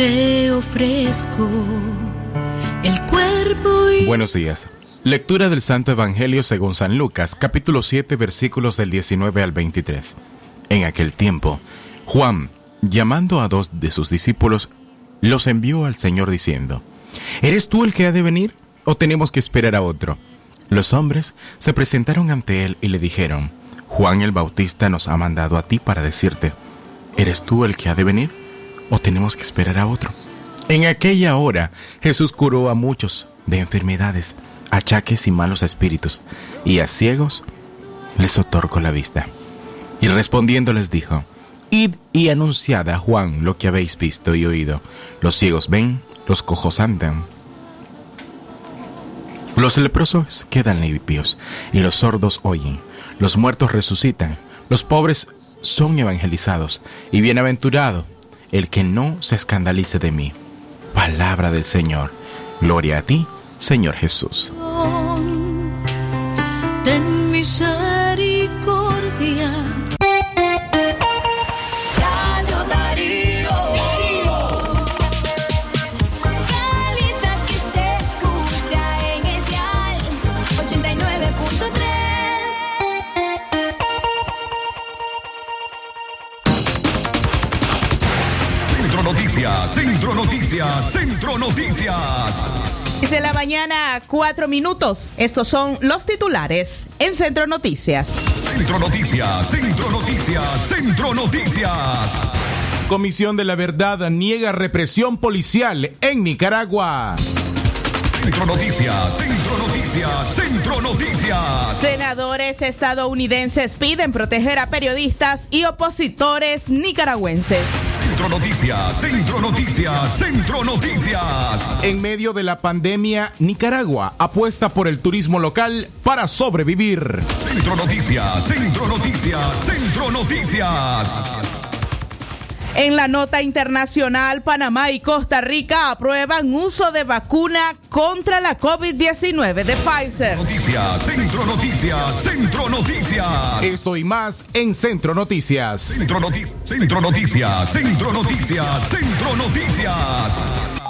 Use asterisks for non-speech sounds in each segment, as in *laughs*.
te ofrezco el cuerpo y... Buenos días. Lectura del Santo Evangelio según San Lucas, capítulo 7, versículos del 19 al 23. En aquel tiempo, Juan, llamando a dos de sus discípulos, los envió al Señor diciendo, ¿Eres tú el que ha de venir o tenemos que esperar a otro? Los hombres se presentaron ante él y le dijeron, Juan el Bautista nos ha mandado a ti para decirte, ¿eres tú el que ha de venir o tenemos que esperar a otro? En aquella hora Jesús curó a muchos de enfermedades, achaques y malos espíritus, y a ciegos les otorgó la vista. Y respondiendo les dijo, Id y anunciad a Juan lo que habéis visto y oído. Los ciegos ven, los cojos andan. Los leprosos quedan limpios y los sordos oyen. Los muertos resucitan, los pobres son evangelizados y bienaventurado el que no se escandalice de mí. Palabra del Señor. Gloria a ti, Señor Jesús. Ten misericordia. Centro Noticias, Centro Noticias, Centro Noticias. Desde la mañana, cuatro minutos. Estos son los titulares en Centro Noticias. Centro Noticias, Centro Noticias, Centro Noticias. Comisión de la Verdad niega represión policial en Nicaragua. Centro Noticias, Centro Noticias, Centro Noticias. Senadores estadounidenses piden proteger a periodistas y opositores nicaragüenses. Centro Noticias, Centro Noticias, Centro Noticias. En medio de la pandemia, Nicaragua apuesta por el turismo local para sobrevivir. Centro Noticias, Centro Noticias, Centro Noticias. En la nota internacional, Panamá y Costa Rica aprueban uso de vacuna contra la COVID-19 de Pfizer. Noticias, Centro Noticias, Centro Noticias. Esto y más en Centro Noticias. Centro Noticias, Centro Noticias, Centro Noticias, Centro Noticias.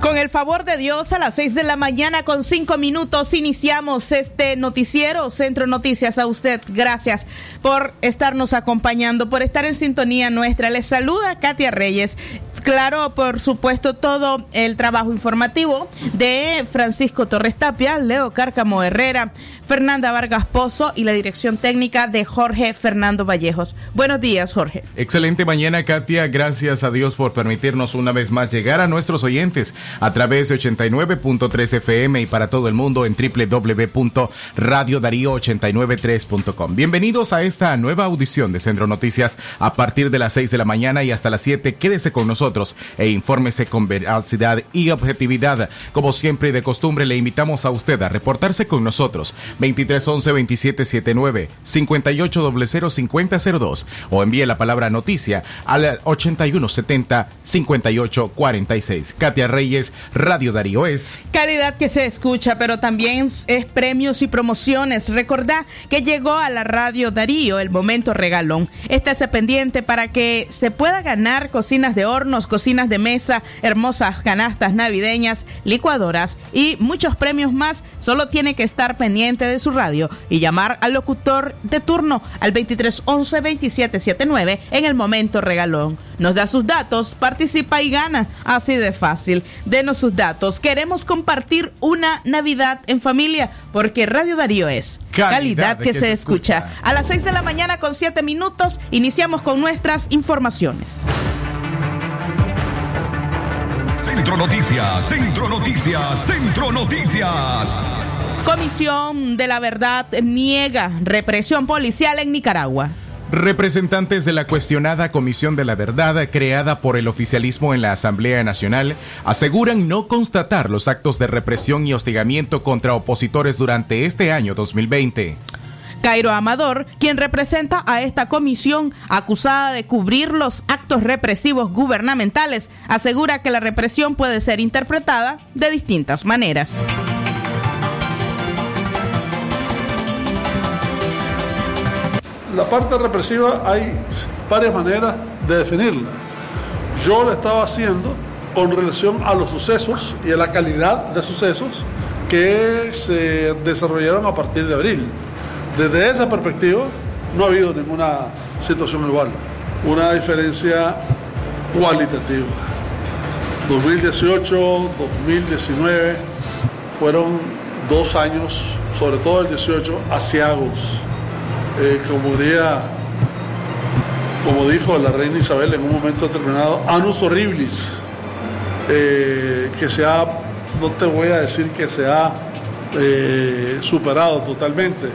Con el favor de Dios, a las 6 de la mañana con 5 minutos iniciamos este noticiero Centro Noticias. A usted, gracias por estarnos acompañando, por estar en sintonía nuestra. Les saluda Katia Reyes. Claro, por supuesto, todo el trabajo informativo de Francisco Torres Tapia, Leo Cárcamo Herrera, Fernanda Vargas Pozo y la dirección técnica de Jorge Fernando Vallejos. Buenos días, Jorge. Excelente mañana, Katia. Gracias a Dios por permitirnos una vez más llegar a nuestros oyentes a través de 89.3 FM y para todo el mundo en www.radiodarío893.com. Bienvenidos a esta nueva audición de Centro Noticias a partir de las 6 de la mañana y hasta las 7. Quédese con nosotros e infórmese con veracidad y objetividad. Como siempre y de costumbre, le invitamos a usted a reportarse con nosotros 2311 2779 5800 5002 o envíe la palabra noticia al 8170 5846. Katia Reyes, Radio Darío es. Calidad que se escucha, pero también es premios y promociones. Recordá que llegó a la Radio Darío el momento regalón. Estése pendiente para que se pueda ganar cocinas de hornos, cocinas de mesa, hermosas canastas navideñas, licuadoras y muchos premios más. Solo tiene que estar pendiente de su radio y llamar al locutor de turno al 2311 2779 en el momento regalón. Nos da sus datos, participa y gana. Así de fácil. Denos sus datos. Queremos compartir una Navidad en familia porque Radio Darío es calidad, que, se, escucha. A las 6 de la mañana con 7 minutos iniciamos con nuestras informaciones. Centro Noticias, Centro Noticias, Centro Noticias. Comisión de la Verdad niega represión policial en Nicaragua. Representantes de la cuestionada Comisión de la Verdad, creada por el oficialismo en la Asamblea Nacional, aseguran no constatar los actos de represión y hostigamiento contra opositores durante este año 2020. Cairo Amador, quien representa a esta comisión acusada de cubrir los actos represivos gubernamentales, asegura que la represión puede ser interpretada de distintas maneras. La parte represiva hay varias maneras de definirla. Yo la estaba haciendo con relación a los sucesos y a la calidad de sucesos que se desarrollaron a partir de abril. Desde esa perspectiva no ha habido ninguna situación igual, una diferencia cualitativa. 2018, 2019 fueron dos años, sobre todo el 18, asiagos. Eh, como diría, como dijo la reina Isabel en un momento determinado, anus horribilis, eh, que se ha, no te voy a decir que se ha eh, superado totalmente,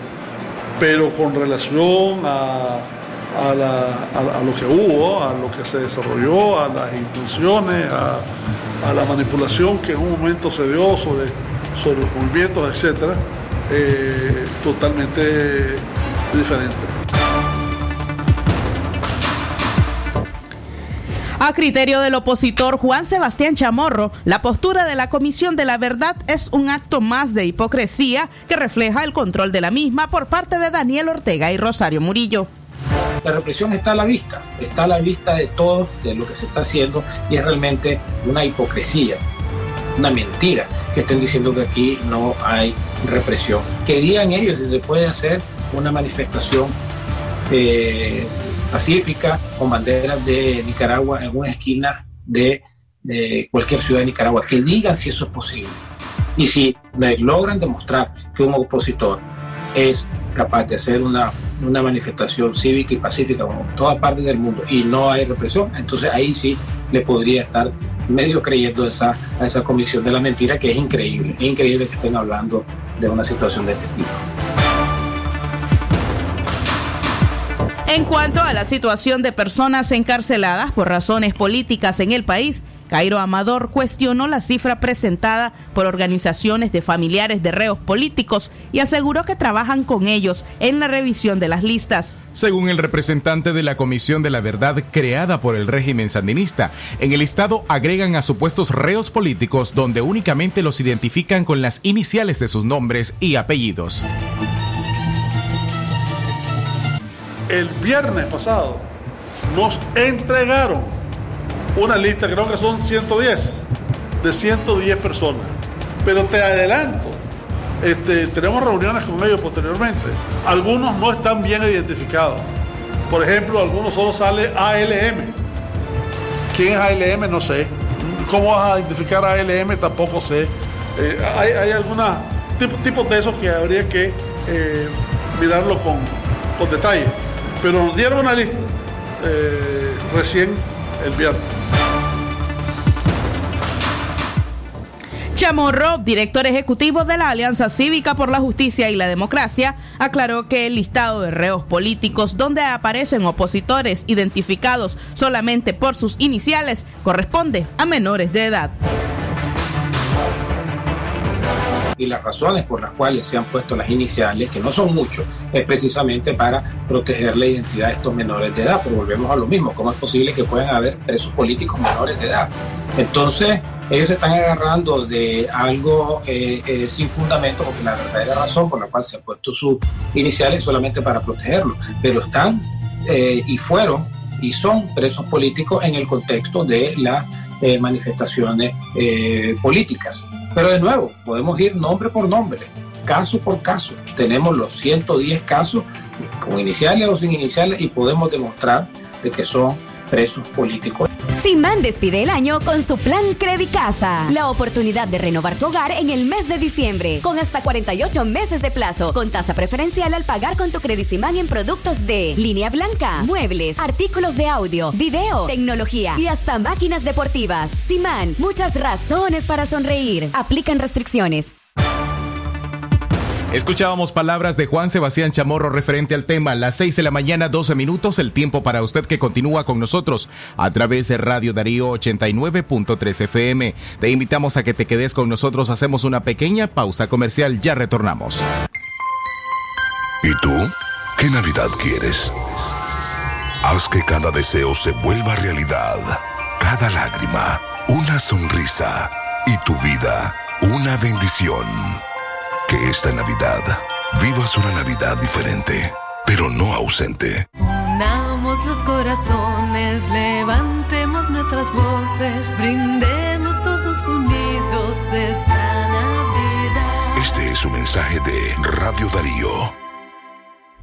pero con relación a, a, la- a- lo que hubo, a lo que se desarrolló, a las intenciones, a, la manipulación que en un momento se dio sobre, sobre los movimientos, etcétera, eh, totalmente diferente. A criterio del opositor Juan Sebastián Chamorro, la postura de la Comisión de la Verdad es un acto más de hipocresía que refleja el control de la misma por parte de Daniel Ortega y Rosario Murillo. La represión está a la vista, está a la vista de todos, de lo que se está haciendo, y es realmente una hipocresía, una mentira que estén diciendo que aquí no hay represión. Que digan ellos si se puede hacer una manifestación eh, pacífica con banderas de Nicaragua en una esquina de, cualquier ciudad de Nicaragua. Que digan si eso es posible. Y si logran demostrar que un opositor es capaz de hacer una, manifestación cívica y pacífica como en toda parte del mundo y no hay represión, entonces ahí sí le podría estar medio creyendo esa, a esa comisión de la mentira que es increíble, es increíble que estén hablando de una situación de este tipo. En cuanto a la situación de personas encarceladas por razones políticas en el país, Cairo Amador cuestionó la cifra presentada por organizaciones de familiares de reos políticos y aseguró que trabajan con ellos en la revisión de las listas. Según el representante de la Comisión de la Verdad creada por el régimen sandinista, en el Estado agregan a supuestos reos políticos donde únicamente los identifican con las iniciales de sus nombres y apellidos. El viernes pasado nos entregaron una lista, creo que son 110, de 110 personas. Pero te adelanto, este, tenemos reuniones con ellos posteriormente. Algunos no están bien identificados. Por ejemplo, algunos solo sale ALM. ¿Quién es ALM? No sé. ¿Cómo vas a identificar a ALM? Tampoco sé. Eh, hay, algunos tipos, tipos de esos que habría que eh, mirarlo con, con detalle. Pero nos dieron una lista eh, recién el viernes. Chamorro, director ejecutivo de la Alianza Cívica por la Justicia y la Democracia, aclaró que el listado de reos políticos donde aparecen opositores identificados solamente por sus iniciales corresponde a menores de edad. Y las razones por las cuales se han puesto las iniciales, que no son muchos, es precisamente para proteger la identidad de estos menores de edad. Pero volvemos a lo mismo, ¿cómo es posible que puedan haber presos políticos menores de edad? Entonces, ellos se están agarrando de algo eh, eh, sin fundamento, porque la verdadera razón por la cual se han puesto sus iniciales es solamente para protegerlos, pero están eh, y fueron y son presos políticos en el contexto de las eh, manifestaciones eh, políticas. Pero de nuevo, podemos ir nombre por nombre, caso por caso. Tenemos los 110 casos con iniciales o sin iniciales y podemos demostrar de que son presos políticos. Simán despide el año con su plan Casa. La oportunidad de renovar tu hogar en el mes de diciembre, con hasta 48 meses de plazo, con tasa preferencial al pagar con tu Simán en productos de línea blanca, muebles, artículos de audio, video, tecnología y hasta máquinas deportivas. Simán, muchas razones para sonreír. Aplican restricciones. Escuchábamos palabras de Juan Sebastián Chamorro referente al tema. Las 6 de la mañana, 12 minutos, el tiempo para usted que continúa con nosotros a través de Radio Darío 89.3 FM. Te invitamos a que te quedes con nosotros. Hacemos una pequeña pausa comercial. Ya retornamos. ¿Y tú? ¿Qué Navidad quieres? Haz que cada deseo se vuelva realidad. Cada lágrima, una sonrisa. Y tu vida, una bendición. Que esta Navidad vivas una Navidad diferente, pero no ausente. Unamos los corazones, levantemos nuestras voces, brindemos todos unidos esta Navidad. Este es un mensaje de Radio Darío.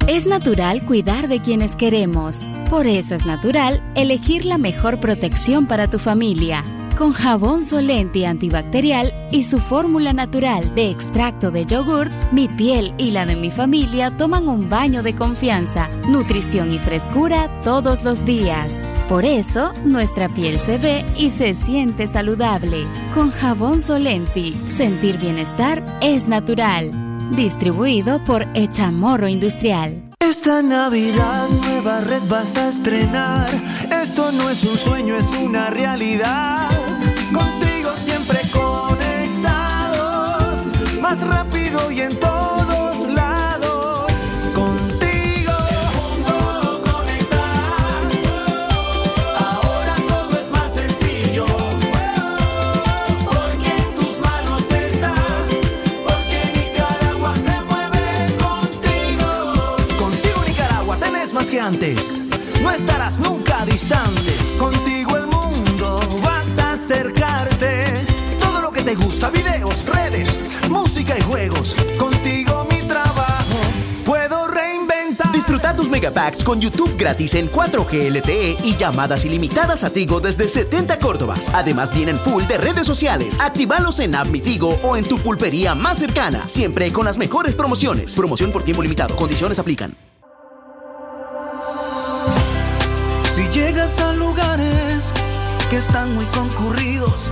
Es natural cuidar de quienes queremos. Por eso es natural elegir la mejor protección para tu familia con jabón Solenti antibacterial y su fórmula natural de extracto de yogur, mi piel y la de mi familia toman un baño de confianza, nutrición y frescura todos los días. Por eso, nuestra piel se ve y se siente saludable. Con jabón Solenti, sentir bienestar es natural. Distribuido por Echamorro Industrial. Esta Navidad nueva red vas a estrenar. Esto no es un sueño, es una realidad. Siempre conectados, más rápido y en todos lados. Contigo. Todo conectar. Ahora todo es más sencillo. Porque en tus manos está. Porque Nicaragua se mueve contigo. Contigo Nicaragua tenés más que antes. No estarás nunca distante. Gusta, videos, redes, música y juegos. Contigo mi trabajo puedo reinventar. Disfruta tus megapacks con YouTube gratis en 4G LTE y llamadas ilimitadas a Tigo desde 70 Córdobas. Además vienen full de redes sociales. Actívalos en App Mi Tigo o en tu pulpería más cercana. Siempre con las mejores promociones. Promoción por tiempo limitado. Condiciones aplican. Si llegas a lugares que están muy concurridos,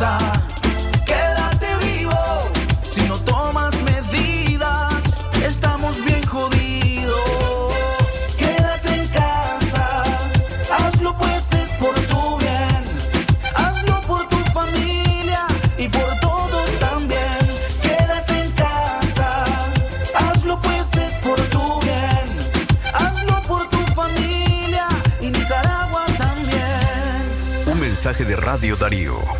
Quédate vivo, si no tomas medidas, estamos bien jodidos. Quédate en casa, hazlo pues es por tu bien, hazlo por tu familia y por todos también. Quédate en casa, hazlo pues es por tu bien, hazlo por tu familia y Nicaragua también. Un mensaje de Radio Darío.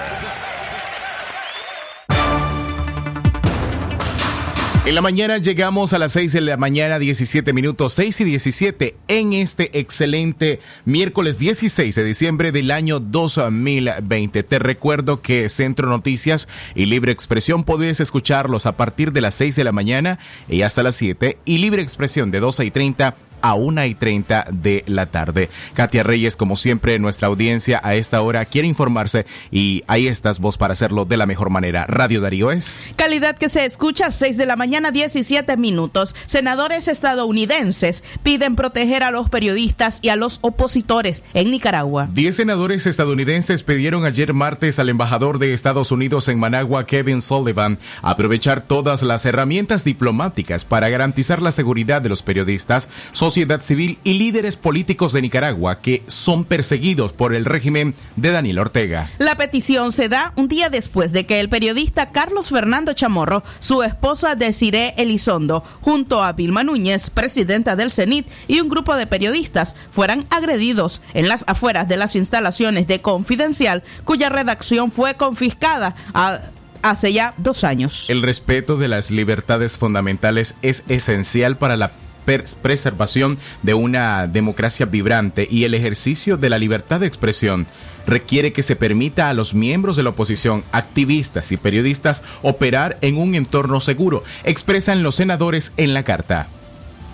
En la mañana llegamos a las 6 de la mañana, 17 minutos, 6 y 17, en este excelente miércoles 16 de diciembre del año 2020. Te recuerdo que Centro Noticias y Libre Expresión puedes escucharlos a partir de las 6 de la mañana y hasta las 7, y Libre Expresión de 12 y 30 a 1 y 30 de la tarde. Katia Reyes, como siempre, nuestra audiencia a esta hora quiere informarse y ahí estás vos para hacerlo de la mejor manera. Radio Darío es. Calidad que se escucha 6 de la mañana 17 minutos. Senadores estadounidenses piden proteger a los periodistas y a los opositores en Nicaragua. Diez senadores estadounidenses pidieron ayer martes al embajador de Estados Unidos en Managua, Kevin Sullivan, aprovechar todas las herramientas diplomáticas para garantizar la seguridad de los periodistas, sociedad civil y líderes políticos de Nicaragua que son perseguidos por el régimen de Daniel Ortega. La petición se da un día después de que el periodista Carlos Fernando Chamorro, su esposa Desiree Elizondo, junto a Vilma Núñez, presidenta del CENIT, y un grupo de periodistas fueran agredidos en las afueras de las instalaciones de Confidencial, cuya redacción fue confiscada a hace ya dos años. El respeto de las libertades fundamentales es esencial para la preservación de una democracia vibrante y el ejercicio de la libertad de expresión requiere que se permita a los miembros de la oposición, activistas y periodistas operar en un entorno seguro, expresan los senadores en la carta.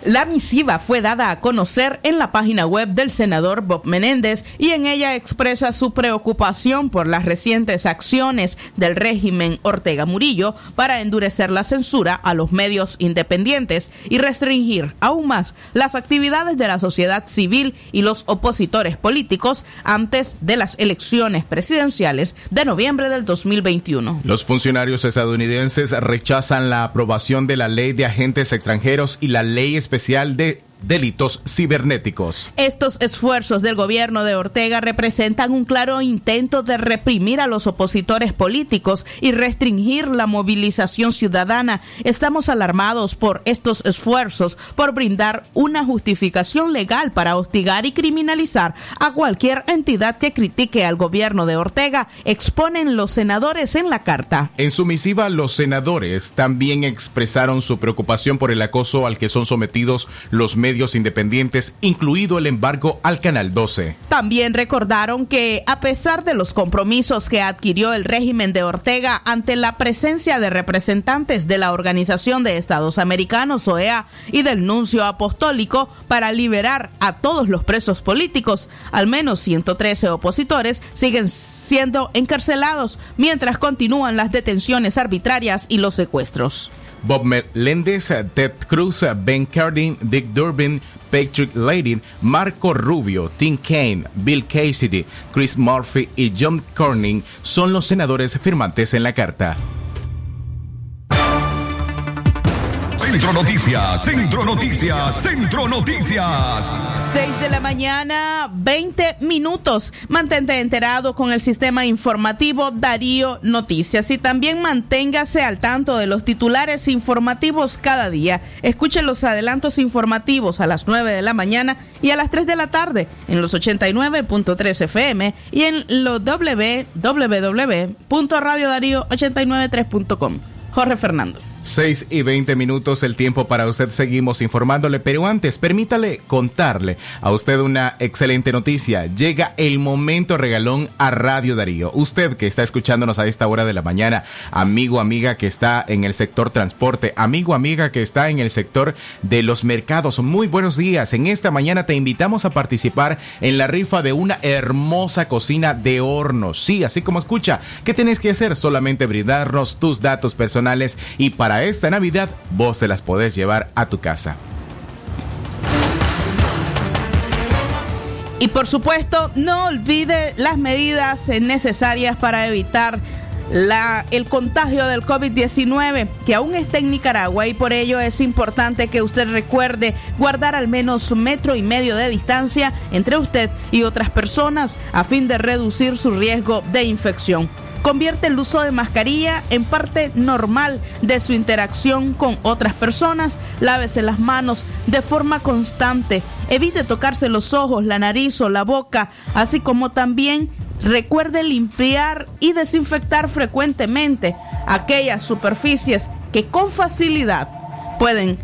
La misiva fue dada a conocer en la página web del senador Bob Menéndez y en ella expresa su preocupación por las recientes acciones del régimen Ortega Murillo para endurecer la censura a los medios independientes y restringir aún más las actividades de la sociedad civil y los opositores políticos antes de las elecciones presidenciales de noviembre del 2021. Los funcionarios estadounidenses rechazan la aprobación de la ley de agentes extranjeros y la ley especial de delitos cibernéticos. Estos esfuerzos del gobierno de Ortega representan un claro intento de reprimir a los opositores políticos y restringir la movilización ciudadana. Estamos alarmados por estos esfuerzos por brindar una justificación legal para hostigar y criminalizar a cualquier entidad que critique al gobierno de Ortega, exponen los senadores en la carta. En su misiva, los senadores también expresaron su preocupación por el acoso al que son sometidos los medios medios independientes, incluido el embargo al Canal 12. También recordaron que, a pesar de los compromisos que adquirió el régimen de Ortega ante la presencia de representantes de la Organización de Estados Americanos, OEA, y del Nuncio Apostólico para liberar a todos los presos políticos, al menos 113 opositores siguen siendo encarcelados mientras continúan las detenciones arbitrarias y los secuestros. Bob Melendez, Ted Cruz, Ben Cardin, Dick Durbin, Patrick Layden, Marco Rubio, Tim Kaine, Bill Cassidy, Chris Murphy y John Corning son los senadores firmantes en la carta. Centro Noticias, Centro Noticias, Centro Noticias. 6 de la mañana, 20 minutos. Mantente enterado con el sistema informativo Darío Noticias y también manténgase al tanto de los titulares informativos cada día. Escuche los adelantos informativos a las 9 de la mañana y a las 3 de la tarde en los 89.3 FM y en los www.radiodarío893.com. Jorge Fernando. 6 y 20 minutos el tiempo para usted. Seguimos informándole, pero antes permítale contarle a usted una excelente noticia. Llega el momento regalón a Radio Darío. Usted que está escuchándonos a esta hora de la mañana, amigo, amiga que está en el sector transporte, amigo, amiga que está en el sector de los mercados. Muy buenos días. En esta mañana te invitamos a participar en la rifa de una hermosa cocina de horno. Sí, así como escucha. ¿Qué tenés que hacer? Solamente brindarnos tus datos personales y para esta Navidad vos te las podés llevar a tu casa. Y por supuesto, no olvide las medidas necesarias para evitar la, el contagio del COVID-19 que aún está en Nicaragua y por ello es importante que usted recuerde guardar al menos un metro y medio de distancia entre usted y otras personas a fin de reducir su riesgo de infección convierte el uso de mascarilla en parte normal de su interacción con otras personas. Lávese las manos de forma constante. Evite tocarse los ojos, la nariz o la boca, así como también recuerde limpiar y desinfectar frecuentemente aquellas superficies que con facilidad pueden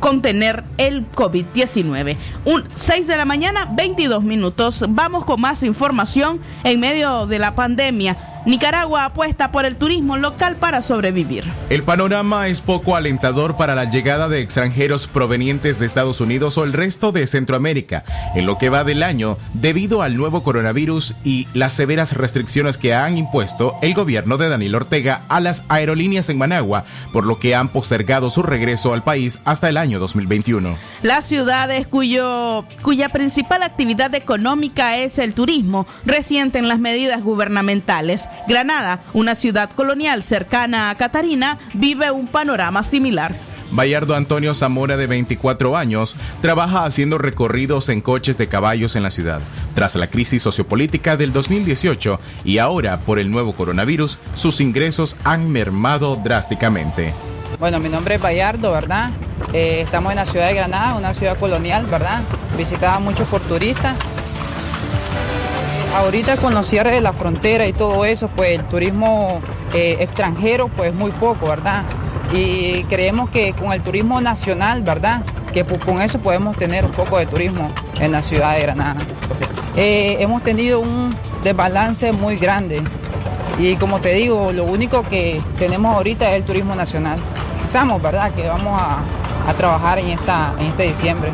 contener el COVID-19. Un 6 de la mañana, 22 minutos. Vamos con más información en medio de la pandemia. Nicaragua apuesta por el turismo local para sobrevivir. El panorama es poco alentador para la llegada de extranjeros provenientes de Estados Unidos o el resto de Centroamérica, en lo que va del año, debido al nuevo coronavirus y las severas restricciones que han impuesto el gobierno de Daniel Ortega a las aerolíneas en Managua, por lo que han postergado su regreso al país hasta el año 2021. Las ciudades cuyo, cuya principal actividad económica es el turismo resienten las medidas gubernamentales. Granada, una ciudad colonial cercana a Catarina, vive un panorama similar. Bayardo Antonio Zamora, de 24 años, trabaja haciendo recorridos en coches de caballos en la ciudad. Tras la crisis sociopolítica del 2018 y ahora por el nuevo coronavirus, sus ingresos han mermado drásticamente. Bueno, mi nombre es Bayardo, ¿verdad? Eh, estamos en la ciudad de Granada, una ciudad colonial, ¿verdad? Visitada mucho por turistas ahorita con los cierres de la frontera y todo eso, pues el turismo eh, extranjero, pues muy poco, ¿verdad? Y creemos que con el turismo nacional, ¿verdad? Que con eso podemos tener un poco de turismo en la ciudad de Granada. Eh, hemos tenido un desbalance muy grande y como te digo, lo único que tenemos ahorita es el turismo nacional. Pensamos, ¿verdad? Que vamos a, a trabajar en, esta, en este diciembre.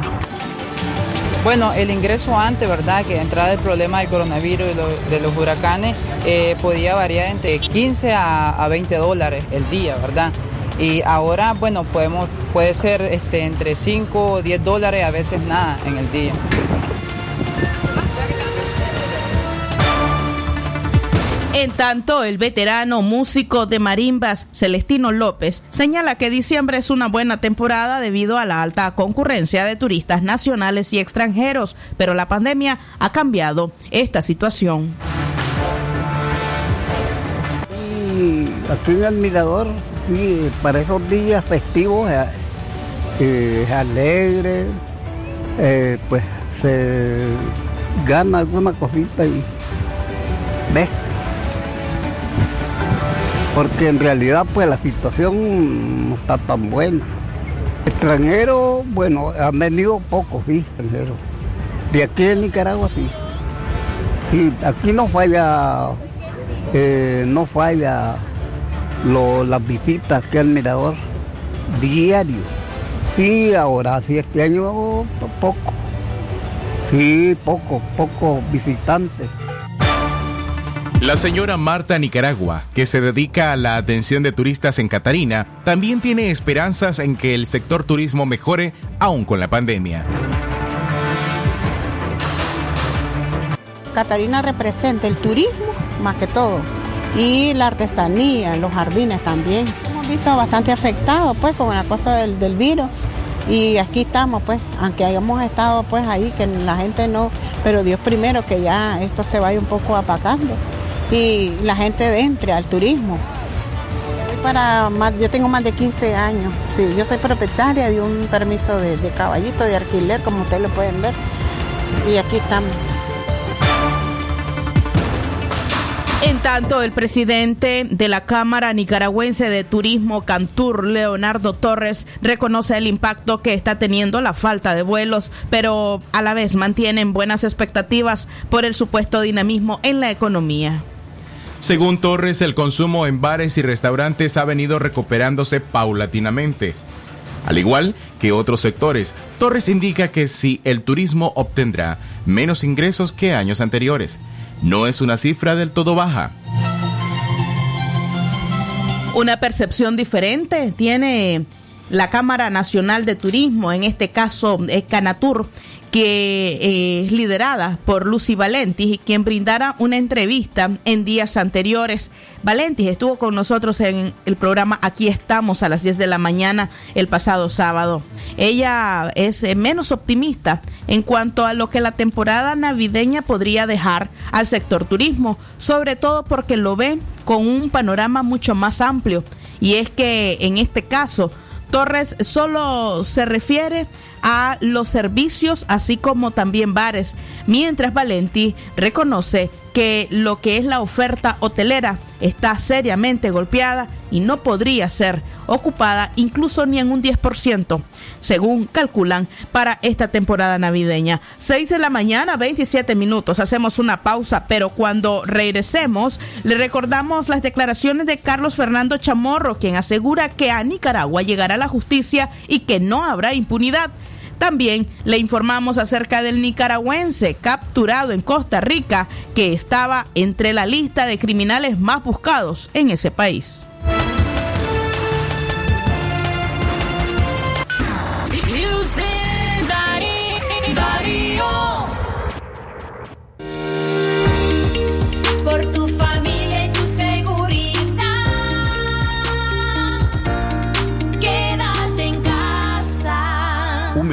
Bueno, el ingreso antes, ¿verdad? Que entrada el problema del coronavirus y de los huracanes eh, podía variar entre 15 a, 20 dólares el día, ¿verdad? Y ahora, bueno, podemos, puede ser este, entre 5 o 10 dólares, a veces nada en el día. En tanto, el veterano músico de marimbas Celestino López señala que diciembre es una buena temporada debido a la alta concurrencia de turistas nacionales y extranjeros, pero la pandemia ha cambiado esta situación. aquí en el para esos días festivos eh, eh, es alegre, eh, pues se gana alguna cosita y ves porque en realidad pues la situación no está tan buena. Extranjeros, bueno, han venido pocos, sí, extranjeros. De aquí en Nicaragua sí. Sí, aquí no falla, eh, no falla las visitas aquí al mirador diario. Sí, ahora sí, este año poco. Sí, poco, poco visitantes. La señora Marta Nicaragua, que se dedica a la atención de turistas en Catarina, también tiene esperanzas en que el sector turismo mejore aún con la pandemia. Catarina representa el turismo más que todo y la artesanía, los jardines también. Hemos visto bastante afectados pues con la cosa del, virus y aquí estamos pues, aunque hayamos estado pues ahí, que la gente no, pero Dios primero que ya esto se vaya un poco apagando y la gente entre al turismo. Yo tengo más de 15 años. Sí, yo soy propietaria de un permiso de, de caballito de alquiler, como ustedes lo pueden ver. Y aquí estamos. En tanto, el presidente de la Cámara Nicaragüense de Turismo, Cantur, Leonardo Torres, reconoce el impacto que está teniendo la falta de vuelos, pero a la vez mantienen buenas expectativas por el supuesto dinamismo en la economía. Según Torres, el consumo en bares y restaurantes ha venido recuperándose paulatinamente. Al igual que otros sectores, Torres indica que si el turismo obtendrá menos ingresos que años anteriores, no es una cifra del todo baja. Una percepción diferente tiene la Cámara Nacional de Turismo, en este caso Canatur, que eh, es liderada por Lucy Valentis, quien brindara una entrevista en días anteriores. Valentis estuvo con nosotros en el programa Aquí estamos a las 10 de la mañana el pasado sábado. Ella es eh, menos optimista en cuanto a lo que la temporada navideña podría dejar al sector turismo, sobre todo porque lo ve con un panorama mucho más amplio. Y es que en este caso, Torres solo se refiere a los servicios, así como también bares, mientras Valenti reconoce que lo que es la oferta hotelera está seriamente golpeada y no podría ser ocupada incluso ni en un 10%, según calculan para esta temporada navideña. 6 de la mañana, 27 minutos. Hacemos una pausa, pero cuando regresemos, le recordamos las declaraciones de Carlos Fernando Chamorro, quien asegura que a Nicaragua llegará la justicia y que no habrá impunidad. También le informamos acerca del nicaragüense capturado en Costa Rica que estaba entre la lista de criminales más buscados en ese país.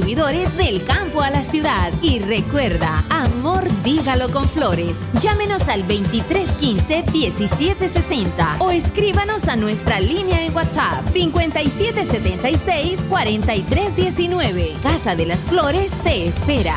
del campo a la ciudad. Y recuerda, amor dígalo con flores. Llámenos al 2315-1760 o escríbanos a nuestra línea en WhatsApp 5776-4319. Casa de las Flores te espera.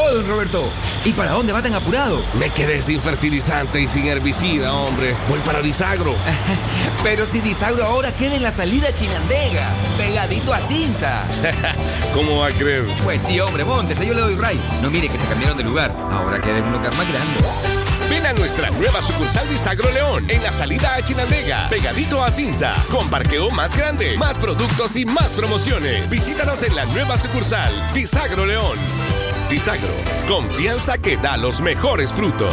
¡Oh, don Roberto! ¿Y para dónde va tan apurado? Me quedé sin fertilizante y sin herbicida, hombre. Voy para Disagro. *laughs* Pero si Disagro ahora queda en la salida Chinandega, pegadito a Cinza. *laughs* ¿Cómo va a creer? Pues sí, hombre, montes, yo le doy ray. No mire que se cambiaron de lugar. Ahora queda en un lugar más grande. Ven a nuestra nueva sucursal Disagro León en la salida a Chinandega, pegadito a Cinza, con parqueo más grande, más productos y más promociones. Visítanos en la nueva sucursal Disagro León. Disagro, confianza que da los mejores frutos.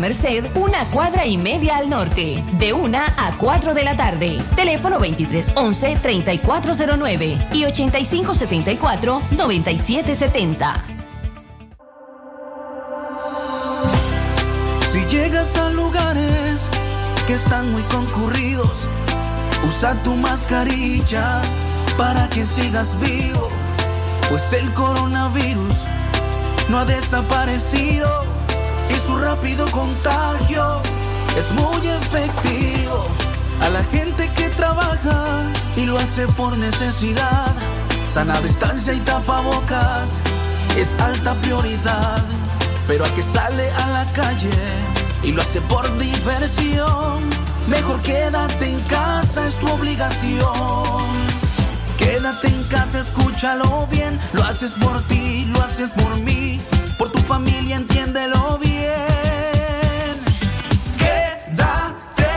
Merced, una cuadra y media al norte, de 1 a 4 de la tarde. Teléfono 2311-3409 y 8574-9770. Si llegas a lugares que están muy concurridos, usa tu mascarilla para que sigas vivo, pues el coronavirus no ha desaparecido su rápido contagio es muy efectivo. A la gente que trabaja y lo hace por necesidad, sana distancia y tapabocas es alta prioridad. Pero al que sale a la calle y lo hace por diversión, mejor quédate en casa, es tu obligación. Quédate en casa, escúchalo bien, lo haces por ti, lo haces por mí, familia, entiéndelo bien. Quédate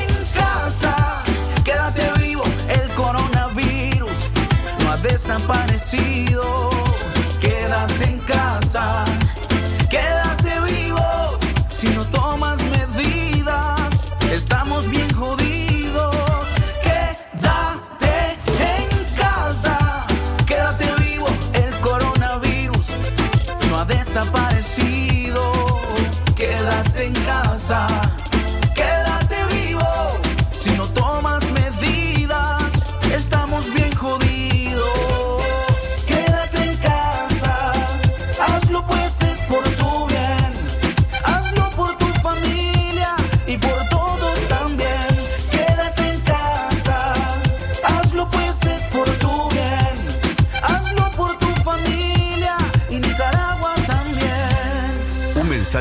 en casa, quédate vivo, el coronavirus no ha desaparecido. Quédate en casa, quédate vivo, si no tomas medidas, estamos bien jodidos.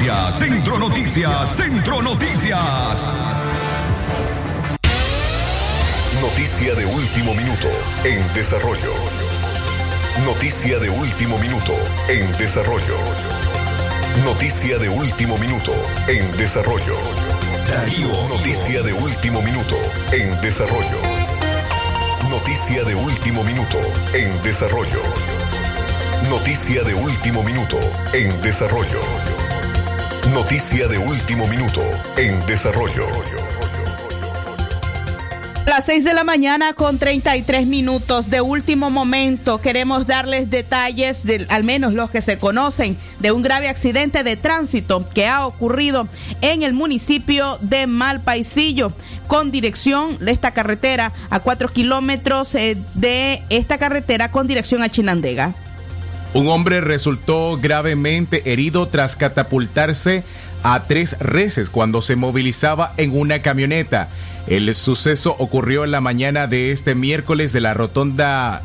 Noticias, Centro Noticias, Centro Noticias. Noticia de último minuto en desarrollo. Noticia de último minuto en desarrollo. Noticia de último minuto en desarrollo. Noticia de último minuto en desarrollo. Noticia de último minuto en desarrollo. Noticia de último minuto en desarrollo. Noticia de último minuto en desarrollo. Las 6 de la mañana con 33 minutos de último momento queremos darles detalles, de, al menos los que se conocen, de un grave accidente de tránsito que ha ocurrido en el municipio de Malpaisillo con dirección de esta carretera a 4 kilómetros eh, de esta carretera con dirección a Chinandega. Un hombre resultó gravemente herido tras catapultarse a tres reses cuando se movilizaba en una camioneta. El suceso ocurrió en la mañana de este miércoles de la rotonda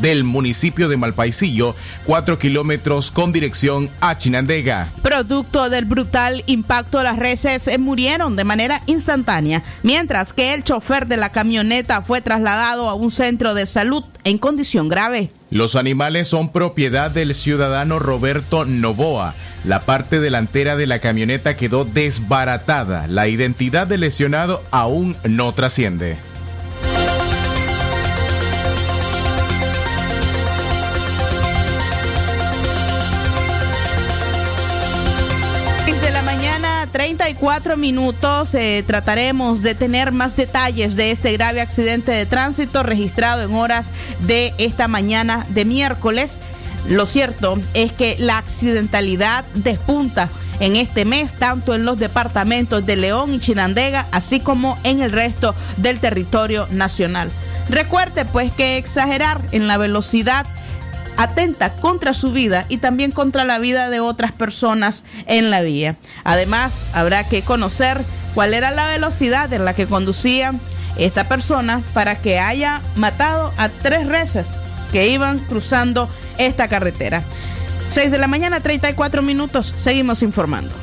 del municipio de Malpaisillo, 4 kilómetros con dirección a Chinandega. Producto del brutal impacto, las reses murieron de manera instantánea, mientras que el chofer de la camioneta fue trasladado a un centro de salud en condición grave. Los animales son propiedad del ciudadano Roberto Novoa. La parte delantera de la camioneta quedó desbaratada. La identidad del lesionado aún no trasciende. 34 minutos. eh, trataremos de tener más detalles de este grave accidente de tránsito registrado en horas de esta mañana de miércoles. Lo cierto es que la accidentalidad despunta en este mes, tanto en los departamentos de León y Chinandega, así como en el resto del territorio nacional. Recuerde pues que exagerar en la velocidad atenta contra su vida y también contra la vida de otras personas en la vía. Además, habrá que conocer cuál era la velocidad en la que conducía esta persona para que haya matado a tres reses que iban cruzando esta carretera. 6 de la mañana, 34 minutos, seguimos informando.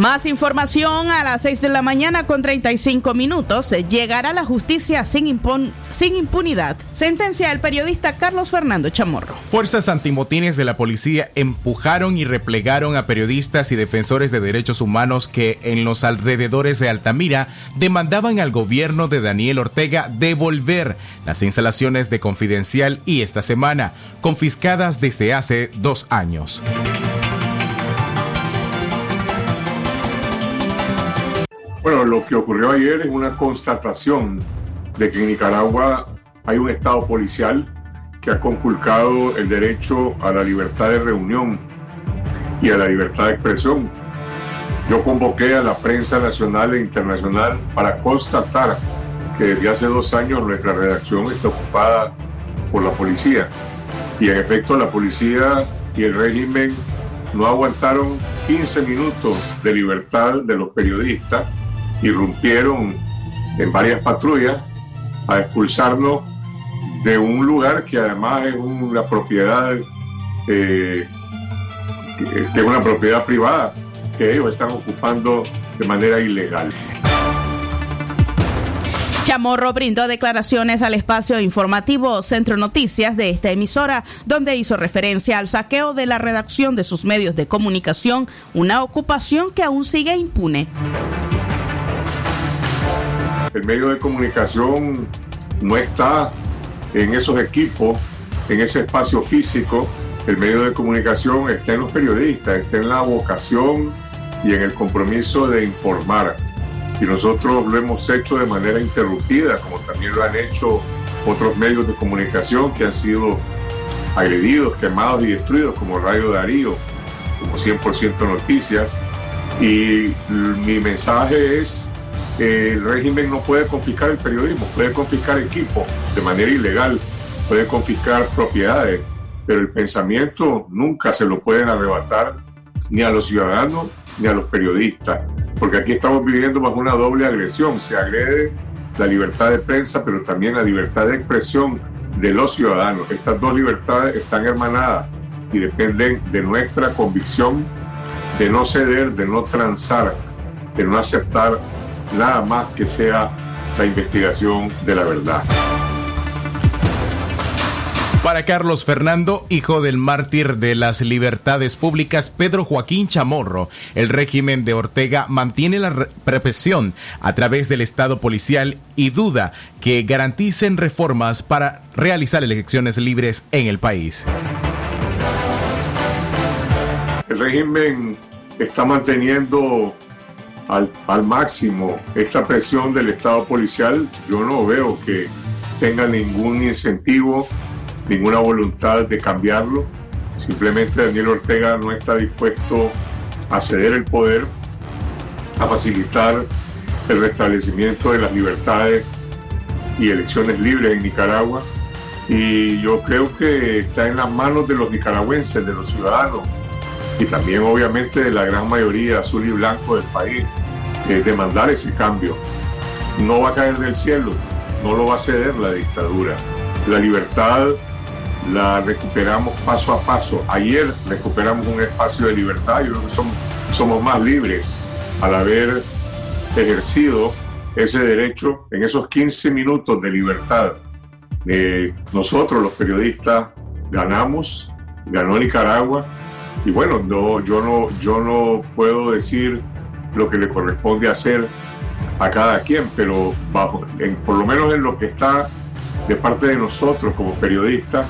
Más información a las 6 de la mañana con 35 minutos. Llegará la justicia sin, impun- sin impunidad. Sentencia del periodista Carlos Fernando Chamorro. Fuerzas antimotines de la policía empujaron y replegaron a periodistas y defensores de derechos humanos que en los alrededores de Altamira demandaban al gobierno de Daniel Ortega devolver las instalaciones de Confidencial y esta semana, confiscadas desde hace dos años. Bueno, lo que ocurrió ayer es una constatación de que en Nicaragua hay un Estado policial que ha conculcado el derecho a la libertad de reunión y a la libertad de expresión. Yo convoqué a la prensa nacional e internacional para constatar que desde hace dos años nuestra redacción está ocupada por la policía. Y en efecto la policía y el régimen no aguantaron 15 minutos de libertad de los periodistas, irrumpieron en varias patrullas a expulsarnos de un lugar que además es una propiedad, eh, que una propiedad privada que ellos están ocupando de manera ilegal. Chamorro brindó declaraciones al espacio informativo Centro Noticias de esta emisora, donde hizo referencia al saqueo de la redacción de sus medios de comunicación, una ocupación que aún sigue impune. El medio de comunicación no está en esos equipos, en ese espacio físico el medio de comunicación está en los periodistas, está en la vocación y en el compromiso de informar. Y nosotros lo hemos hecho de manera interrumpida, como también lo han hecho otros medios de comunicación que han sido agredidos, quemados y destruidos, como Radio Darío, como 100% Noticias. Y mi mensaje es, el régimen no puede confiscar el periodismo, puede confiscar equipos de manera ilegal, puede confiscar propiedades, pero el pensamiento nunca se lo pueden arrebatar ni a los ciudadanos ni a los periodistas, porque aquí estamos viviendo bajo una doble agresión, se agrede la libertad de prensa, pero también la libertad de expresión de los ciudadanos. Estas dos libertades están hermanadas y dependen de nuestra convicción de no ceder, de no transar, de no aceptar nada más que sea la investigación de la verdad. Para Carlos Fernando, hijo del mártir de las libertades públicas Pedro Joaquín Chamorro, el régimen de Ortega mantiene la re- represión a través del Estado policial y duda que garanticen reformas para realizar elecciones libres en el país. El régimen está manteniendo al, máximo esta presión del Estado policial. Yo no veo que tenga ningún incentivo, ninguna voluntad de cambiarlo. Simplemente Daniel Ortega no está dispuesto a ceder el poder, a facilitar el restablecimiento de las libertades y elecciones libres en Nicaragua. Y yo creo que está en las manos de los nicaragüenses, de los ciudadanos, y también obviamente de la gran mayoría azul y blanco del país, eh, demandar ese cambio. No va a caer del cielo, no lo va a ceder la dictadura. La libertad la recuperamos paso a paso. Ayer recuperamos un espacio de libertad, yo creo que somos, más libres al haber ejercido ese derecho en esos 15 minutos de libertad. Eh, nosotros los periodistas ganamos, ganó Nicaragua, y bueno, no, yo, no, yo no puedo decir lo que le corresponde hacer a cada quien, pero bajo, en- por lo menos en lo que está de parte de nosotros como periodistas,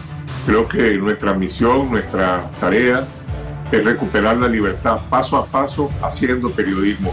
creo que nuestra misión, nuestra tarea es recuperar la libertad paso a paso haciendo periodismo.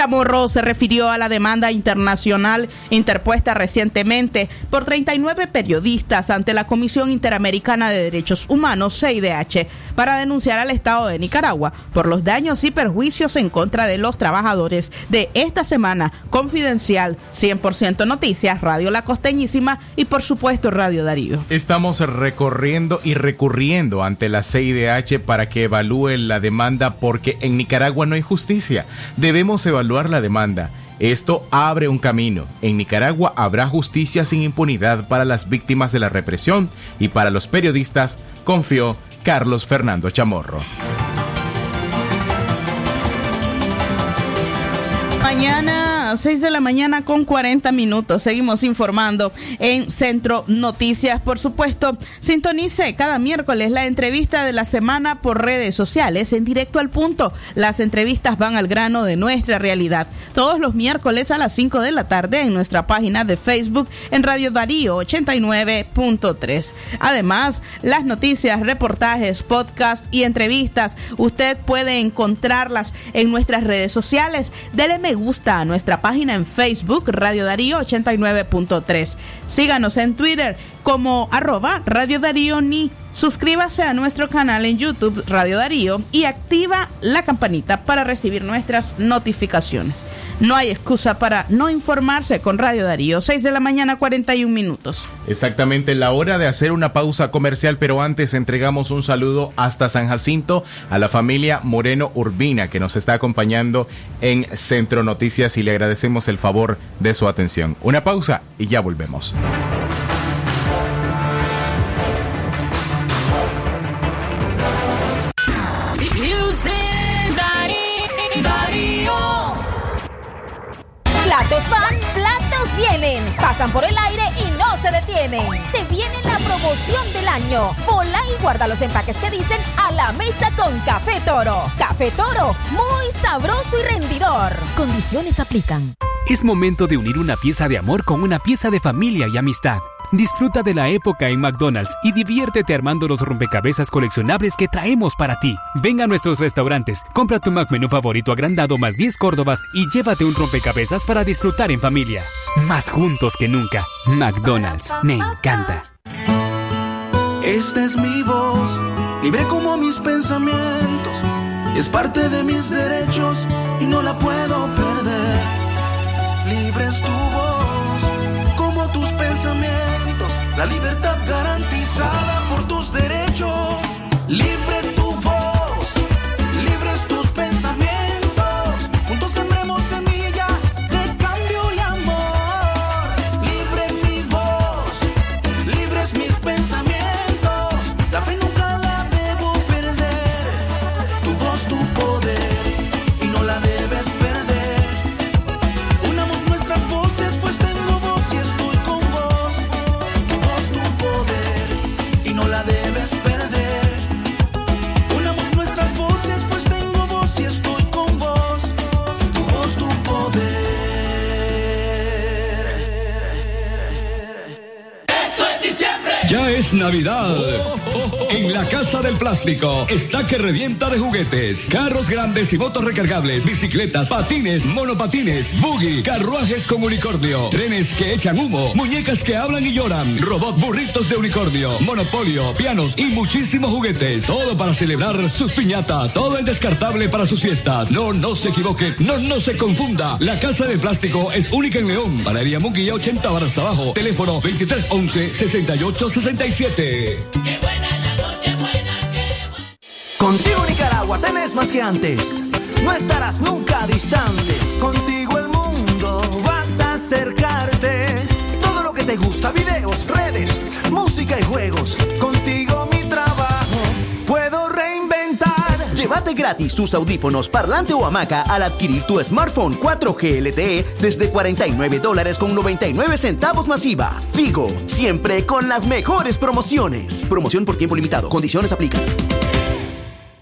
Chamorro se refirió a la demanda internacional interpuesta recientemente por 39 periodistas ante la Comisión Interamericana de Derechos Humanos, CIDH, para denunciar al Estado de Nicaragua por los daños y perjuicios en contra de los trabajadores de esta semana. Confidencial, 100% Noticias, Radio La Costeñísima y por supuesto Radio Darío. Estamos recorriendo y recurriendo ante la CIDH para que evalúe la demanda porque en Nicaragua no hay justicia. Debemos evaluar la demanda. Esto abre un camino. En Nicaragua habrá justicia sin impunidad para las víctimas de la represión y para los periodistas, confió Carlos Fernando Chamorro. Mañana, 6 de la mañana con 40 minutos. Seguimos informando en Centro Noticias. Por supuesto, sintonice cada miércoles la entrevista de la semana por redes sociales en directo al punto. Las entrevistas van al grano de nuestra realidad. Todos los miércoles a las 5 de la tarde en nuestra página de Facebook en Radio Darío 89.3. Además, las noticias, reportajes, podcasts y entrevistas, usted puede encontrarlas en nuestras redes sociales. Dele me gusta a nuestra página en Facebook, Radio Darío 89.3. Síganos en Twitter como arroba Radio Darío Ni. Suscríbase a nuestro canal en YouTube Radio Darío y activa la campanita para recibir nuestras notificaciones. No hay excusa para no informarse con Radio Darío. 6 de la mañana 41 minutos. Exactamente la hora de hacer una pausa comercial, pero antes entregamos un saludo hasta San Jacinto a la familia Moreno Urbina que nos está acompañando en Centro Noticias y le agradecemos el favor de su atención. Una pausa y ya volvemos. Se viene la promoción del año. Vola y guarda los empaques que dicen a la mesa con Café Toro. Café Toro, muy sabroso y rendidor. Condiciones aplican. Es momento de unir una pieza de amor con una pieza de familia y amistad. Disfruta de la época en McDonald's y diviértete armando los rompecabezas coleccionables que traemos para ti. Ven a nuestros restaurantes, compra tu McMenú favorito agrandado más 10 córdobas y llévate un rompecabezas para disfrutar en familia. Más juntos que nunca. McDonald's, me encanta. Esta es mi voz, libre como mis pensamientos. Es parte de mis derechos y no la puedo perder. Libre es tu voz, como tus pensamientos. La libertad garantizada por tus derechos. Navidad. En la Casa del Plástico está que revienta de juguetes. Carros grandes y motos recargables, bicicletas, patines, monopatines, buggy, carruajes con unicornio, trenes que echan humo, muñecas que hablan y lloran, robot burritos de unicornio, monopolio, pianos y muchísimos juguetes. Todo para celebrar sus piñatas. Todo es descartable para sus fiestas. No, no se equivoque. No, no se confunda. La Casa del Plástico es única en León. Valeria Munguía 80 barras abajo. Teléfono 2311 6867. Contigo Nicaragua tenés más que antes. No estarás nunca distante. Contigo el mundo vas a acercarte. Todo lo que te gusta, videos, redes, música y juegos. Contigo Llévate gratis tus audífonos, parlante o hamaca al adquirir tu smartphone 4G LTE desde 49 dólares con 99 centavos masiva. Digo, siempre con las mejores promociones. Promoción por tiempo limitado. Condiciones aplican.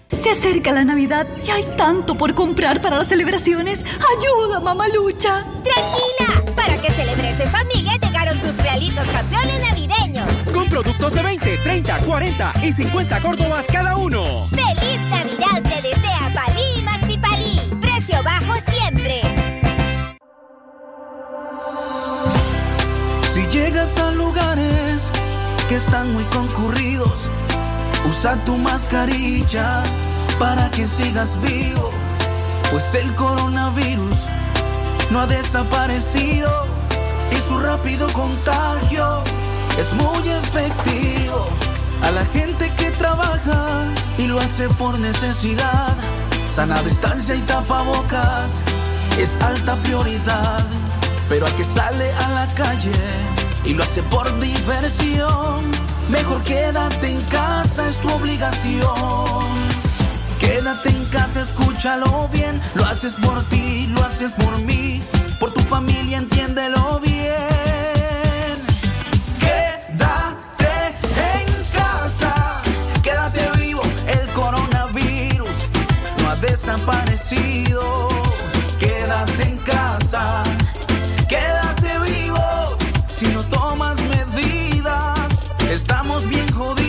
Se acerca la Navidad y hay tanto por comprar para las celebraciones. ¡Ayuda, mamalucha! Tranquila, para que celebres en familia llegaron tus realitos campeones navideños. Con productos de 20, 30, 40 y 50 córdobas cada uno. ¡Feliz Navidad te desea Palí Maxi Palí! Precio bajo siempre. Si llegas a lugares que están muy concurridos, usa tu mascarilla para que sigas vivo, pues el coronavirus no ha desaparecido y su rápido contagio es muy efectivo. A la gente que trabaja y lo hace por necesidad, sana distancia y tapabocas es alta prioridad. Pero al que sale a la calle y lo hace por diversión, mejor quédate en casa, es tu obligación. Quédate en casa, escúchalo bien, lo haces por ti, lo haces por mí, por tu familia, entiéndelo bien. Quédate en casa, quédate vivo, si no tomas medidas, estamos bien jodidos.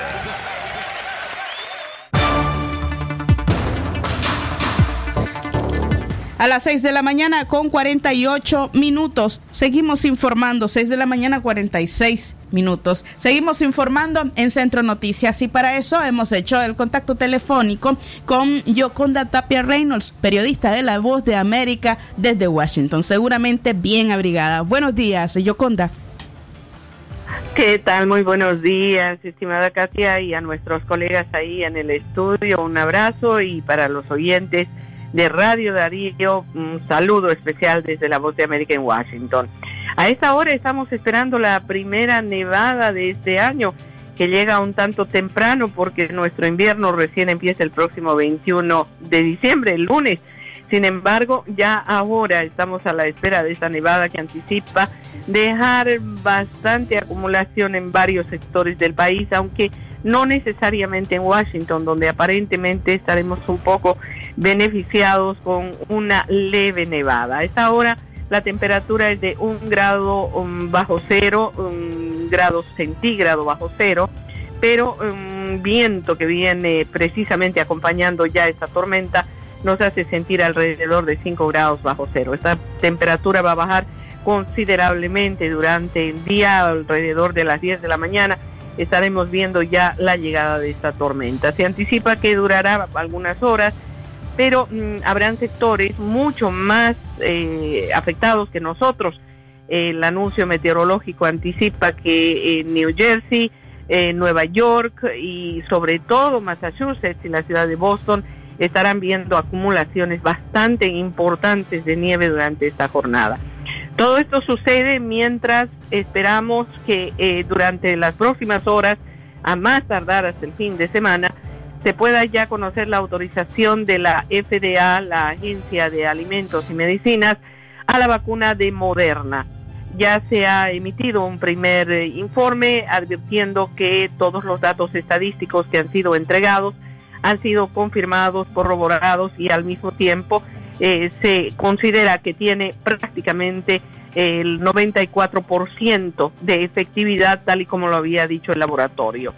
A las 6 de la mañana con 48 minutos. Seguimos informando. 6 de la mañana 46 minutos. Seguimos informando en Centro Noticias y para eso hemos hecho el contacto telefónico con Yoconda Tapia Reynolds, periodista de La Voz de América desde Washington, seguramente bien abrigada. Buenos días, Yoconda. ¿Qué tal? Muy buenos días, estimada Katia, y a nuestros colegas ahí en el estudio, un abrazo y para los oyentes de Radio Darío, un saludo especial desde la Voz de América en Washington. A esta hora estamos esperando la primera nevada de este año, que llega un tanto temprano porque nuestro invierno recién empieza el próximo 21 de diciembre, el lunes. Sin embargo, ya ahora estamos a la espera de esta nevada que anticipa dejar bastante acumulación en varios sectores del país, aunque no necesariamente en Washington, donde aparentemente estaremos un poco beneficiados con una leve nevada. A esta hora la temperatura es de un grado um, bajo cero, un grado centígrado bajo cero, pero un viento que viene precisamente acompañando ya esta tormenta nos hace sentir alrededor de 5 grados bajo cero. Esta temperatura va a bajar considerablemente durante el día, alrededor de las 10 de la mañana. Estaremos viendo ya la llegada de esta tormenta. Se anticipa que durará algunas horas, pero mm, habrán sectores mucho más eh, afectados que nosotros. El anuncio meteorológico anticipa que en New Jersey, Nueva York y sobre todo Massachusetts y la ciudad de Boston estarán viendo acumulaciones bastante importantes de nieve durante esta jornada. Todo esto sucede mientras esperamos que eh, durante las próximas horas, a más tardar hasta el fin de semana, se pueda ya conocer la autorización de la FDA, la Agencia de Alimentos y Medicinas, a la vacuna de Moderna. Ya se ha emitido un primer eh, informe advirtiendo que todos los datos estadísticos que han sido entregados han sido confirmados, corroborados y al mismo tiempo eh, se considera que tiene prácticamente el 94% de efectividad tal y como lo había dicho el laboratorio.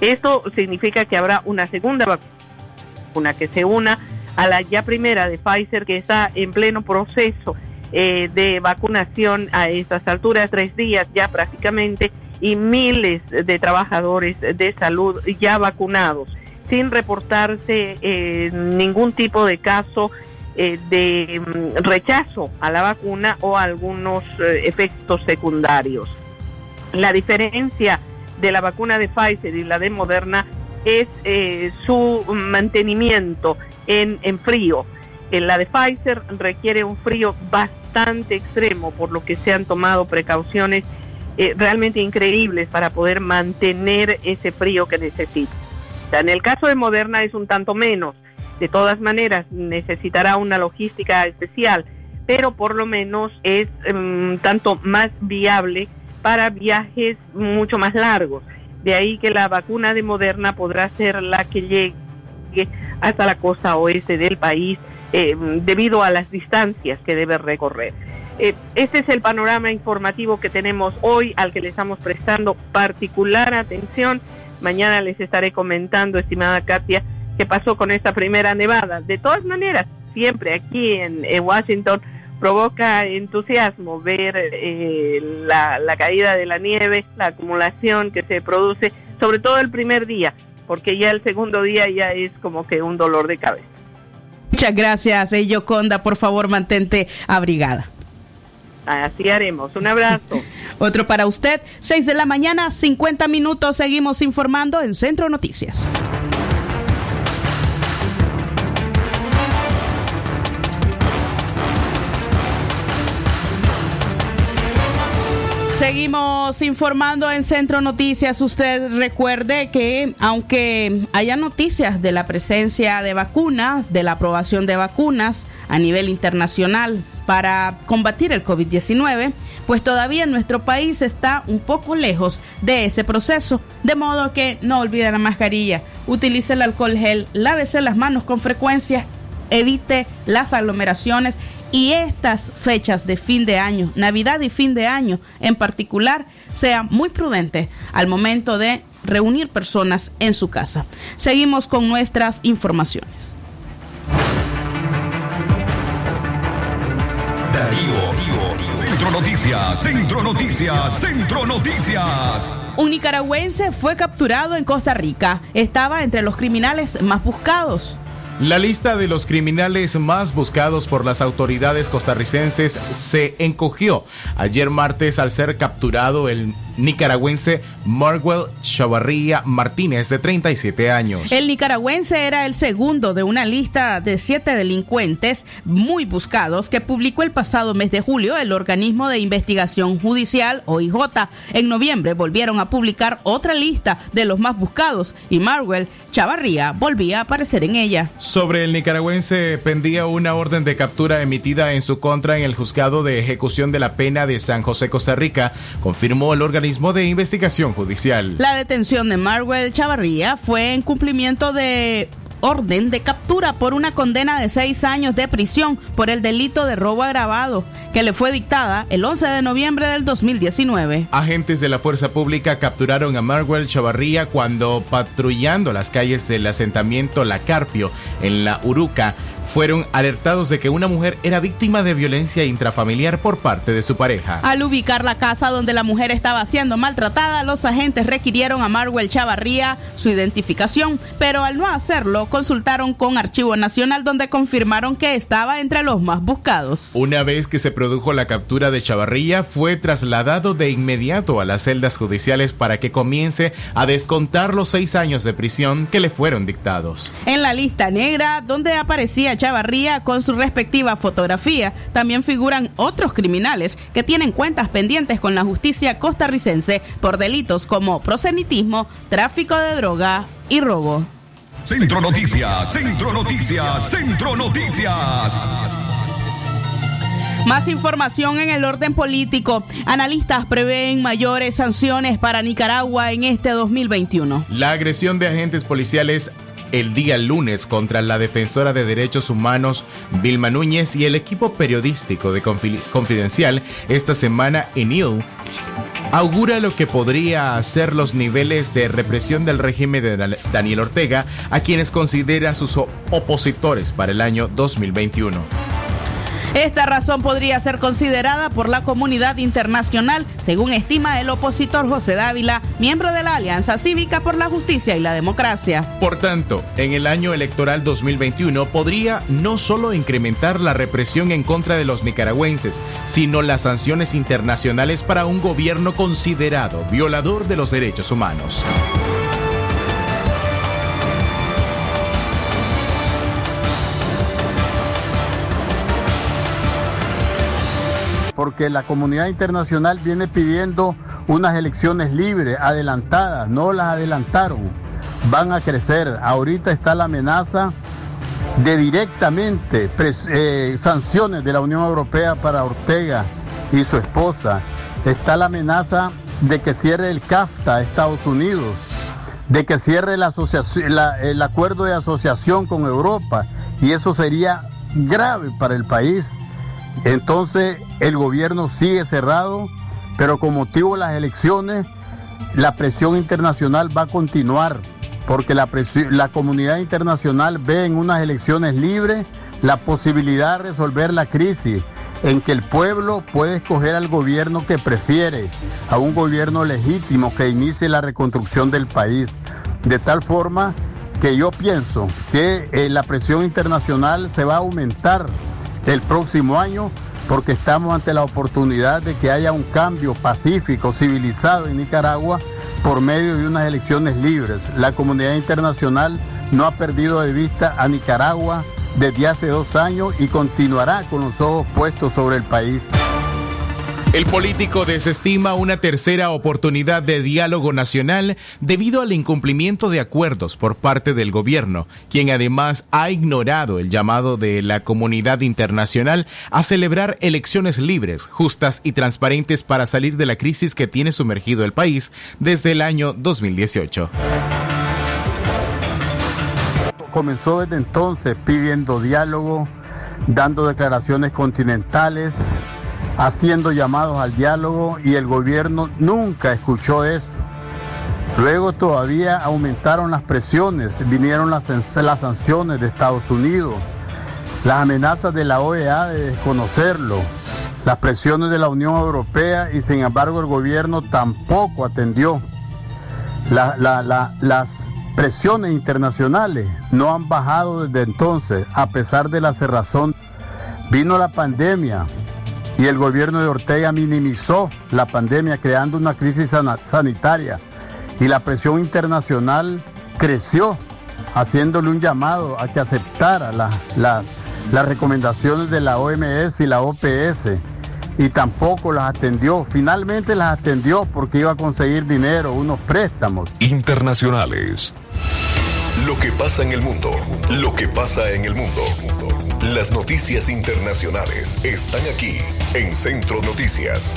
Esto significa que habrá una segunda vacuna que se una a la ya primera de Pfizer que está en pleno proceso eh, de vacunación a estas alturas, tres días ya prácticamente, y miles de trabajadores de salud ya vacunados sin reportarse eh, ningún tipo de caso eh, de mm, rechazo a la vacuna o algunos efectos secundarios. La diferencia de la vacuna de Pfizer y la de Moderna es su mantenimiento en, en frío. la de Pfizer requiere un frío bastante extremo, por lo que se han tomado precauciones realmente increíbles para poder mantener ese frío que necesita. En el caso de Moderna es un tanto menos. De todas maneras, necesitará una logística especial, pero por lo menos es un mm, tanto más viable para viajes mucho más largos. De ahí que la vacuna de Moderna podrá ser la que llegue hasta la costa oeste del país eh, debido a las distancias que debe recorrer. Eh, este es el panorama informativo que tenemos hoy al que le estamos prestando particular atención Mañana les estaré comentando, estimada Katia, qué pasó con esta primera nevada. De todas maneras, siempre aquí en, Washington provoca entusiasmo ver eh, la, la caída de la nieve, la acumulación que se produce, sobre todo el primer día, porque ya el segundo día ya es como que un dolor de cabeza. Muchas gracias, eh, Yoconda. Por favor, mantente abrigada. Así haremos. Un abrazo. *laughs* Otro para usted. 6 de la mañana, 50 minutos. Seguimos informando en Centro Noticias. Seguimos informando en Centro Noticias. Usted recuerde que aunque haya noticias de la presencia de vacunas, de la aprobación de vacunas a nivel internacional para combatir el COVID-19, pues todavía nuestro país está un poco lejos de ese proceso. De modo que no olvide la mascarilla, utilice el alcohol gel, lávese las manos con frecuencia, evite las aglomeraciones y estas fechas de fin de año, Navidad y fin de año en particular, sea muy prudente al momento de reunir personas en su casa. Seguimos con nuestras informaciones. Darío, Centro Noticias, Centro Noticias, Centro Noticias. Un nicaragüense fue capturado en Costa Rica. Estaba entre los criminales más buscados. La lista de los criminales más buscados por las autoridades costarricenses se encogió. Ayer martes al ser capturado el nicaragüense Marwell Chavarría Martínez de 37 años. El nicaragüense era el segundo de una lista de siete delincuentes muy buscados que publicó el pasado mes de julio el organismo de investigación judicial OIJ. En noviembre volvieron a publicar otra lista de los más buscados y Marwell Chavarría volvía a aparecer en ella. Sobre el nicaragüense pendía una orden de captura emitida en su contra en el juzgado de ejecución de la pena de San José, Costa Rica, confirmó el organismo de investigación judicial. La detención de Marwell Chavarría fue en cumplimiento de orden de captura por una condena de seis años de prisión por el delito de robo agravado que le fue dictada el 11 de noviembre del 2019. Agentes de la fuerza pública capturaron a Marwell Chavarría cuando patrullando las calles del asentamiento La Carpio en la Uruca fueron alertados de que una mujer era víctima de violencia intrafamiliar por parte de su pareja. Al ubicar la casa donde la mujer estaba siendo maltratada, los agentes requirieron a Marwell Chavarría su identificación, pero al no hacerlo, consultaron con Archivo Nacional donde confirmaron que estaba entre los más buscados. Una vez que se produjo la captura de Chavarría, fue trasladado de inmediato a las celdas judiciales para que comience a descontar los seis años de prisión que le fueron dictados. En la lista negra, donde aparecía Chavarría con su respectiva fotografía, también figuran otros criminales que tienen cuentas pendientes con la justicia costarricense por delitos como prosenitismo, tráfico de droga y robo. Centro Noticias, Centro Noticias, Centro Noticias. Más información en el orden político. Analistas prevén mayores sanciones para Nicaragua en este 2021. La agresión de agentes policiales el día lunes contra la defensora de derechos humanos Vilma Núñez y el equipo periodístico de Confidencial esta semana en IL augura lo que podría ser los niveles de represión del régimen de Daniel Ortega a quienes considera sus opositores para el año 2021. Esta razón podría ser considerada por la comunidad internacional, según estima el opositor José Dávila, miembro de la Alianza Cívica por la Justicia y la Democracia. Por tanto, en el año electoral 2021 podría no solo incrementar la represión en contra de los nicaragüenses, sino las sanciones internacionales para un gobierno considerado violador de los derechos humanos. Porque la comunidad internacional viene pidiendo unas elecciones libres, adelantadas, no las adelantaron, van a crecer. Ahorita está la amenaza de directamente eh, sanciones de la Unión Europea para Ortega y su esposa. Está la amenaza de que cierre el CAFTA a Estados Unidos, de que cierre el acuerdo de asociación con Europa, y eso sería grave para el país. Entonces el gobierno sigue cerrado, pero con motivo de las elecciones, la presión internacional va a continuar, porque la, la comunidad internacional ve en unas elecciones libres la posibilidad de resolver la crisis, en que el pueblo puede escoger al gobierno que prefiere, a un gobierno legítimo que inicie la reconstrucción del país. De tal forma que yo pienso que eh, la presión internacional se va a aumentar el próximo año porque estamos ante la oportunidad de que haya un cambio pacífico, civilizado en Nicaragua por medio de unas elecciones libres. La comunidad internacional no ha perdido de vista a Nicaragua desde hace dos años y continuará con los ojos puestos sobre el país. El político desestima una tercera oportunidad de diálogo nacional debido al incumplimiento de acuerdos por parte del gobierno, quien además ha ignorado el llamado de la comunidad internacional a celebrar elecciones libres, justas y transparentes para salir de la crisis que tiene sumergido el país desde el año 2018 comenzó desde entonces pidiendo diálogo, dando declaraciones continentales, haciendo llamados al diálogo y el gobierno nunca escuchó eso. Luego todavía aumentaron las presiones, vinieron las, las sanciones de Estados Unidos, las amenazas de la OEA de desconocerlo las presiones de la Unión Europea y sin embargo el gobierno tampoco atendió. La- la- la- las presiones internacionales no han bajado desde entonces, a pesar de la cerrazón. Vino la pandemia y el gobierno de Ortega minimizó la pandemia creando una crisis sanitaria y la presión internacional creció haciéndole un llamado a que aceptara la- la- las recomendaciones de la OMS y la OPS y tampoco las atendió. Finalmente las atendió porque iba a conseguir dinero, unos préstamos. Internacionales. Lo que pasa en el mundo, lo que pasa en el mundo. Las noticias internacionales están aquí en Centro Noticias.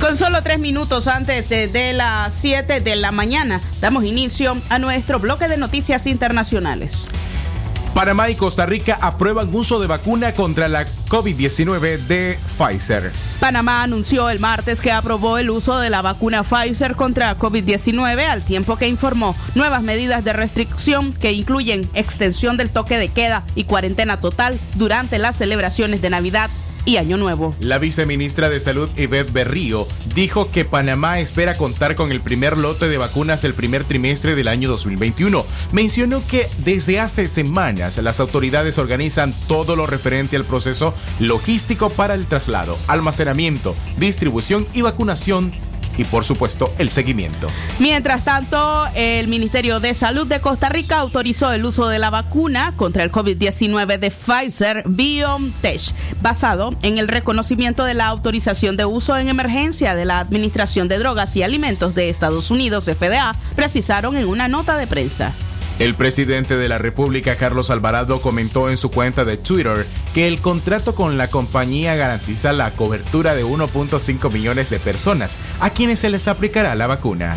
Con solo tres minutos antes de, las 7 de la mañana, damos inicio a nuestro bloque de noticias internacionales. Panamá y Costa Rica aprueban uso de vacuna contra la COVID-19 de Pfizer. Panamá anunció el martes que aprobó el uso de la vacuna Pfizer contra COVID-19 al tiempo que informó nuevas medidas de restricción que incluyen extensión del toque de queda y cuarentena total durante las celebraciones de Navidad y Año Nuevo. La viceministra de Salud, Yvette Berrío, dijo que Panamá espera contar con el primer lote de vacunas el primer trimestre del año 2021. Mencionó que desde hace semanas las autoridades organizan todo lo referente al proceso logístico para el traslado, almacenamiento, distribución y vacunación y por supuesto el seguimiento. Mientras tanto, el Ministerio de Salud de Costa Rica autorizó el uso de la vacuna contra el COVID-19 de Pfizer BioNTech, basado en el reconocimiento de la autorización de uso en emergencia de la Administración de Drogas y Alimentos de Estados Unidos, FDA, precisaron en una nota de prensa. El presidente de la República, Carlos Alvarado, comentó en su cuenta de Twitter que el contrato con la compañía garantiza la cobertura de 1.5 millones de personas a quienes se les aplicará la vacuna.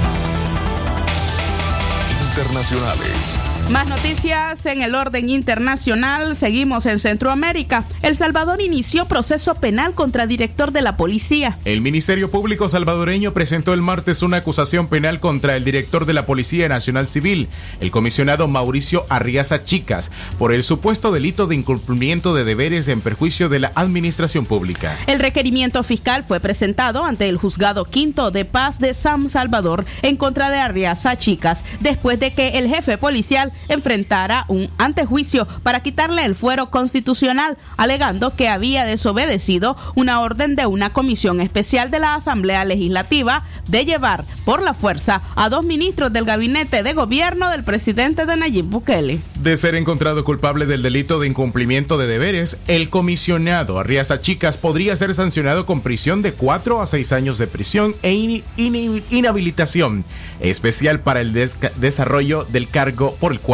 Más noticias en el orden internacional. Seguimos en Centroamérica. El Salvador inició proceso penal contra director de la policía. El Ministerio Público salvadoreño presentó el martes una acusación penal contra el director de la Policía Nacional Civil, el comisionado Mauricio Arriaza Chicas, por el supuesto delito de incumplimiento de deberes en perjuicio de la administración pública. El requerimiento fiscal fue presentado ante el juzgado quinto de paz de San Salvador en contra de Arriaza Chicas, después de que el jefe policial enfrentara un antejuicio para quitarle el fuero constitucional, alegando que había desobedecido una orden de una comisión especial de la Asamblea Legislativa de llevar por la fuerza a dos ministros del gabinete de gobierno del presidente de Nayib Bukele. De ser encontrado culpable del delito de incumplimiento de deberes, el comisionado Arriaza Chicas podría ser sancionado con prisión de 4 a 6 años de prisión e in- in- inhabilitación especial para el desarrollo del cargo por el cual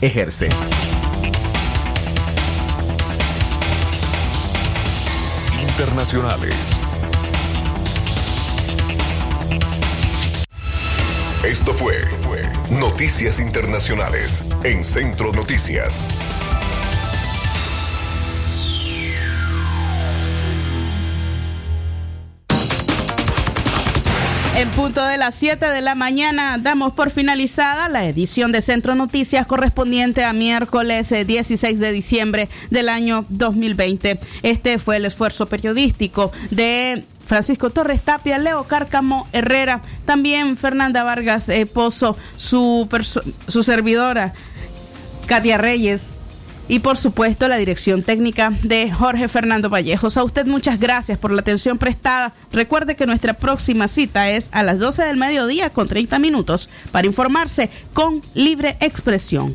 ejerce. Internacionales. Esto fue, Noticias Internacionales en Centro Noticias. En punto de las 7 de la mañana damos por finalizada la edición de Centro Noticias correspondiente a miércoles eh, 16 de diciembre del año 2020. Este fue el esfuerzo periodístico de Francisco Torres Tapia, Leo Cárcamo Herrera, también Fernanda Vargas eh, Pozo, su, su servidora Katia Reyes y por supuesto la dirección técnica de Jorge Fernando Vallejos. A usted muchas gracias por la atención prestada. Recuerde que nuestra próxima cita es a las 12 del mediodía con 30 minutos para informarse con libre expresión.